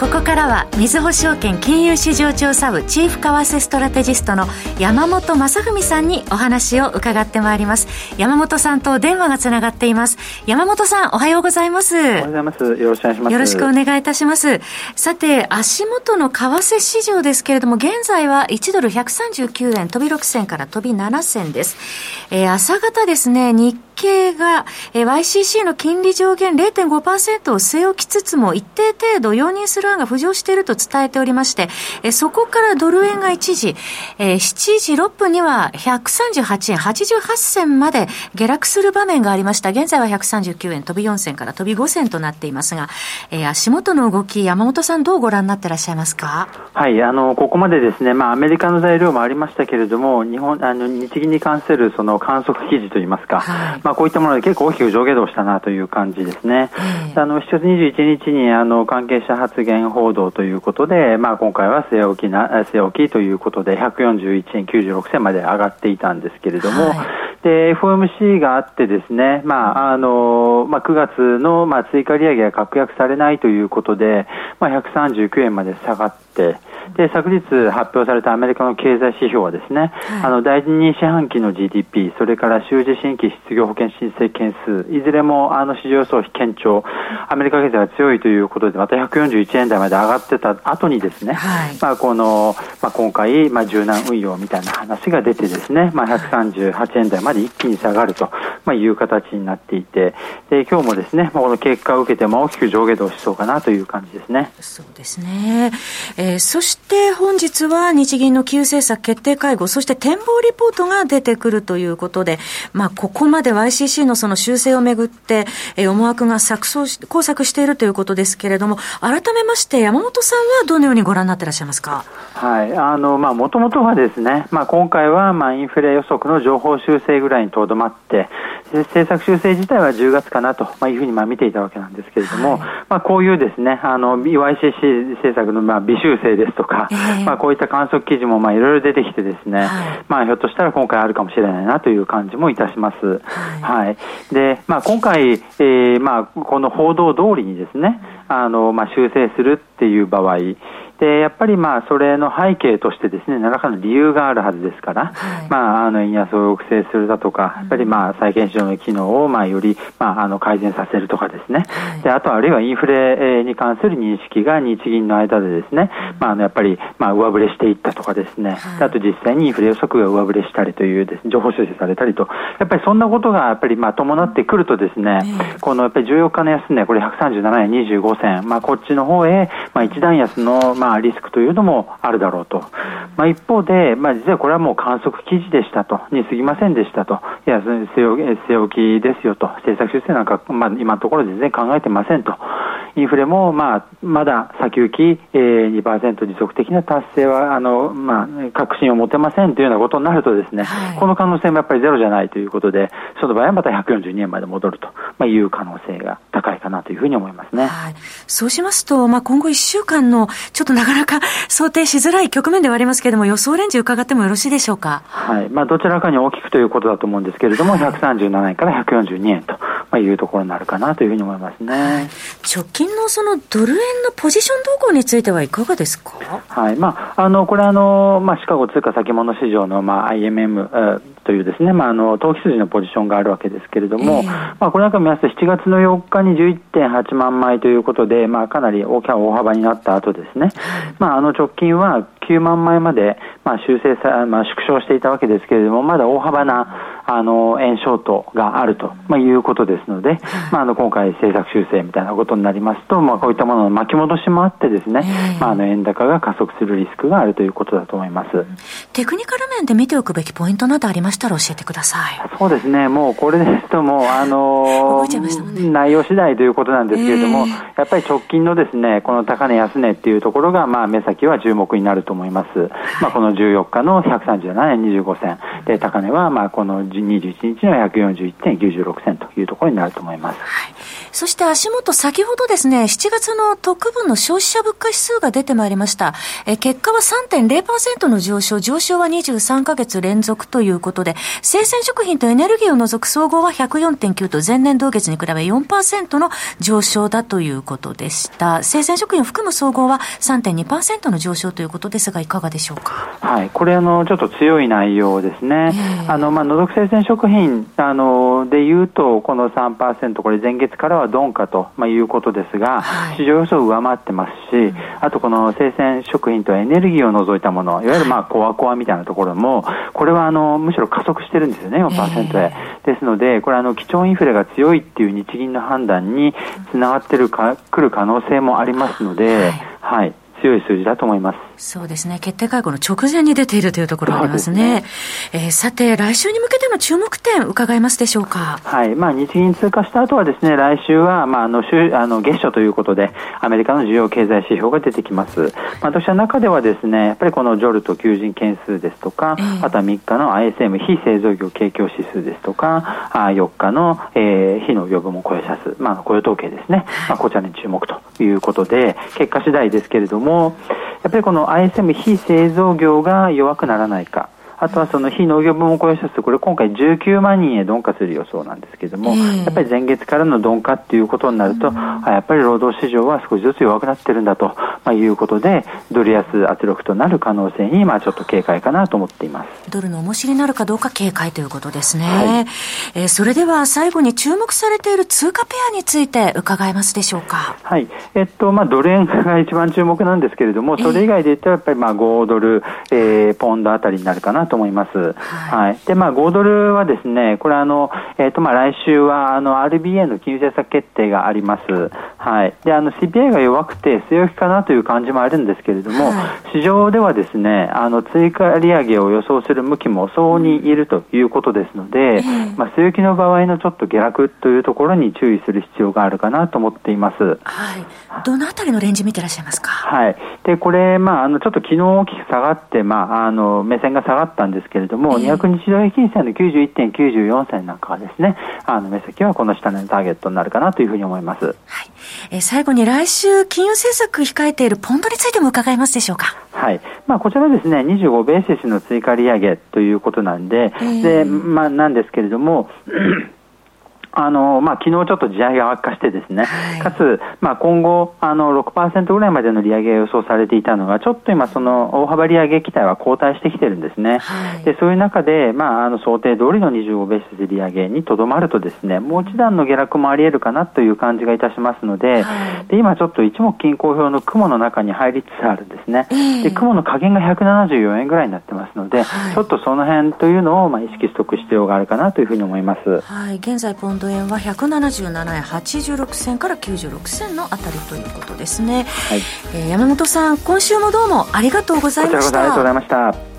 ここからは、みずほ証券金融市場調査部チーフ為替ストラテジストの山本雅文さんにお話を伺ってまいります。山本さんと電話がつながっています。山本さん、おはようございます。おはようございます。よろしくお願いします。よろしくお願いいたします。さて、足元の為替市場ですけれども、現在は1ドル139円飛び6銭から飛び7銭です。えー、朝方ですね、日経が、えー、YCC の金利上限0.5%を据え置きつつも、一定程度容認する案が浮上していると伝えておりまして、えそこからドル円が一時、え7時6分には138円88銭まで下落する場面がありました。現在は139円飛び4銭から飛び5銭となっていますが、え足元の動き、山本さんどうご覧になってらっしゃいますか？はい、あの、ここまでですね、まあ、アメリカの材料もありましたけれども、日本、あの、日銀に関するその観測記事といいますか、はい、まあ、こういったもので結構大きく上下動したなという感じですね。あの、7月21日に、あの、関係者発言報道ということで、まあ、今回は据え置きな、据え置きということで、141円96銭まで上がっていたんですけれども、はいで、FOMC があってですね、まあ、あの、まあ、9月の、まあ、追加利上げが確約されないということで、まあ、139円まで下がって、で昨日発表されたアメリカの経済指標はですね、はい、あの第2四半期の GDP、それから週次新規失業保険申請件数、いずれもあの市場予想堅調、アメリカ経済が強いということで、また141円台まで上がってた後にですね、はい、まあこのまあ、今回、まあ、柔軟運用みたいな話が出てですね、まあ、138円台まで一気に下がると、まあ、いう形になっていて、で今日もですね、まあ、この結果を受けて、まあ、大きく上下動しそうかなという感じですね。そうですね。えー、そしして本日は日銀の金融政策決定会合、そして展望リポートが出てくるということで、まあ、ここまで YCC のその修正をめぐって、えー、思惑が錯綜し、交錯しているということですけれども、改めまして山本さんはどのようにご覧になってらっしゃいますか？はい、あの、まあ、もともとはですね、まあ、今回は、まあ、インフレ予測の情報修正ぐらいにとどまって、政策修正自体は10月かなと、まあ、いうふうにまあ見ていたわけなんですけれども、はい、まあ、こういうですね、あの、YCC 政策のまあ微修正ですとか、えー、まあ、こういった観測記事もまあいろいろ出てきてですね、はい、まあ、ひょっとしたら今回あるかもしれないなという感じもいたします。はい。はい、で、まあ、今回、えー、まあ、この報道通りにですね、あの、まあ、修正するっていう場合、でやっぱりまあそれの背景としてですね何らかの理由があるはずですから、はい、まあ、あの円安を抑制するだとか、やっぱりまあ債券市場の機能をまあよりまああの改善させるとかですね、はい、であとあるいはインフレに関する認識が日銀の間でですね、まあ、あのやっぱりまあ上振れしていったとかですね、はい、あと実際にインフレ予測が上振れしたりというです、ね、情報修正されたりと、やっぱりそんなことがやっぱりまあ伴ってくるとですね、このやっぱり14日の安値、これ137円25銭、まあ、こっちの方へまあ一段安のまあリスクというのもあるだろうと。まあ、一方で、まあ、実はこれはもう観測記事でしたと、に過ぎませんでしたと、いや、据え置きですよと、政策修正なんか、まあ、今のところ全然考えてませんと。インフレも、まあ、まだ先行き、えー、2%持続的な達成は、あの、まあ、確信を持てませんというようなことになるとですね、はい、この可能性もやっぱりゼロじゃないということで、その場合はまた142円まで戻ると、まあ、いう可能性がかなというふうに思いますね。はい、そうしますと、まあ、今後1週間の、ちょっとなかなか想定しづらい局面ではありますけれども、予想レンジ伺ってもよろしいでしょうか？はい。まあ、どちらかに大きくということだと思うんですけれども、はい、137円から142円と。まあ、いうところになるかなというふうに思いますね。はい、直近のそのドル円のポジション動向についてはいかがですか？はい、まあ、あの、これあの、まあ、シカゴ通貨先物市場の、まあ、IMM というですね、まあ、あの、投機筋のポジションがあるわけですけれども、えー、まあ、これなんか見ますと、7月の4日に11.8万枚ということで、まあ、かなり大きな大幅になった後ですね、まあ、あの直近は9万枚まで、まあ、修正さ、まあ、縮小していたわけですけれども、まだ大幅な、あの、円ショートがあると、まあ、いうことですので、まあ、あの、今回政策修正みたいなことになりますと、まあ、こういったものの巻き戻しもあってですね、まあ、あの、円高が加速するリスクがあるということだと思います。テクニカル面で見ておくべきポイントなどありましたら教えてください。そうですね、もうこれですともう、あのー、内容次第ということなんですけれども、やっぱり直近のですね、この高値安値っていうところが、まあ、目先は注目になると思います。思いまあ、この14日の137円25銭。で、高値は、まあ、この21日の141.96銭というところになると思います。はいそして足元、先ほどですね、7月の特分の消費者物価指数が出てまいりました。え結果は3.0%の上昇、上昇は23ヶ月連続ということで、生鮮食品とエネルギーを除く総合は104.9と前年同月に比べ4%の上昇だということでした。生鮮食品を含む総合は3.2%の上昇ということですが、いかがでしょうか？はい、これあの、ちょっと強い内容ですね。えー、あの、まあ、除く生鮮食品、あの、で言うと、この3%、これ前月からは鈍化と、まあ、いうことですが、はい、市場予想を上回ってますし、あとこの生鮮食品とエネルギーを除いたもの、いわゆるまあコアコアみたいなところも、これはあのむしろ加速してるんですよね、4%へ。えー、ですので、これあの、基調インフレが強いっていう日銀の判断につながってるか、くる可能性もありますので、はい、はい。強い数字だと思います。そうですね。決定会合の直前に出ているというところがありますね。すねえー、さて、来週に向けての注目点、伺えますでしょうか。はい。まあ、日銀通過した後はですね、来週は、まあ、あの、週、あの、月初ということで、アメリカの需要経済指標が出てきます。まあ、私は中ではですね、やっぱりこのジョルト求人件数ですとか、えー、あとは3日の ISM 非製造業景況指数ですとか、あ4日の、えー、非農業部門雇用者数、まあ、雇用統計ですね。まあ、こちらに注目ということで、結果次第ですけれども、やっぱりこの ISM 非製造業が弱くならないか。あとはその非農業部門雇用者数、これ今回19万人へ鈍化する予想なんですけれども、えー、やっぱり前月からの鈍化っていうことになると、うん、やっぱり労働市場は少しずつ弱くなってるんだと、まあ、いうことで、ドル安圧力となる可能性に、まあちょっと警戒かなと思っています。ドルの重しになるかどうか警戒ということですね。はい、えー、それでは最後に注目されている通貨ペアについて伺えますでしょうか。はい。えっと、まあドル円が一番注目なんですけれども、それ以外で言ったらやっぱりまあ5ドル、えー、ポンドあたりになるかなと思います。はい。はい、で、まあ、5ドルはですね、これあの、えっ、ー、と、まあ、来週は、あの、RBA の金融政策決定があります。はい。で、あの、CPI が弱くて、据え置きかなという感じもあるんですけれども、はい、市場ではですね、あの、追加利上げを予想する向きも相応にいるということですので、まあ、据え置きの場合のちょっと下落というところに注意する必要があるかなと思っています。はい。どのあたりのレンジ見てらっしゃいますか？はい。で、これ、まあ、あの、ちょっと昨日大きく下がって、まあ、あの、目線が下がったんですけれども、えー、200日移平均線の91.94銭なんかはですね、あの、目先はこの下のターゲットになるかなというふうに思います。はい。えー、最後に来週、金融政策控えているポンドについても伺えますでしょうか。はい。まあ、こちらですね、25ベーシスの追加利上げということなんで、えー、で、まあ、なんですけれども、あのまあ昨日ちょっと地上げが悪化してですね、はい、かつ、まあ、今後あの6%ぐらいまでの利上げが予想されていたのがちょっと今その大幅利上げ期待は後退してきてるんですね、はい、でそういう中で、まあ、あの想定通りの25ベースで利上げにとどまるとですねもう一段の下落もあり得るかなという感じがいたしますのではい、で今ちょっと一目均衡表の雲の中に入りつつあるんですね、えー、で雲の加減が174円ぐらいになってますので、ちょっとその辺というのをまあ意識しておく必要があるかなというふうに思います。はい、現在ポンド円は177円86銭から96銭のあたりということですね、はい、えー、山本さん今週もどうもありがとうございました。ありがとうございました。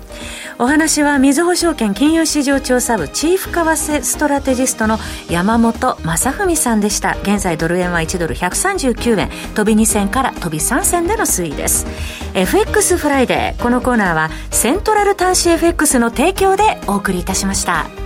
お話はみずほ証券金融市場調査部チーフ為替ストラテジストの山本雅文さんでした。現在ドル円は1ドル139円飛び2銭から飛び3銭での推移です。FX フライデーこのコーナーはセントラル短資 FX の提供でお送りいたしました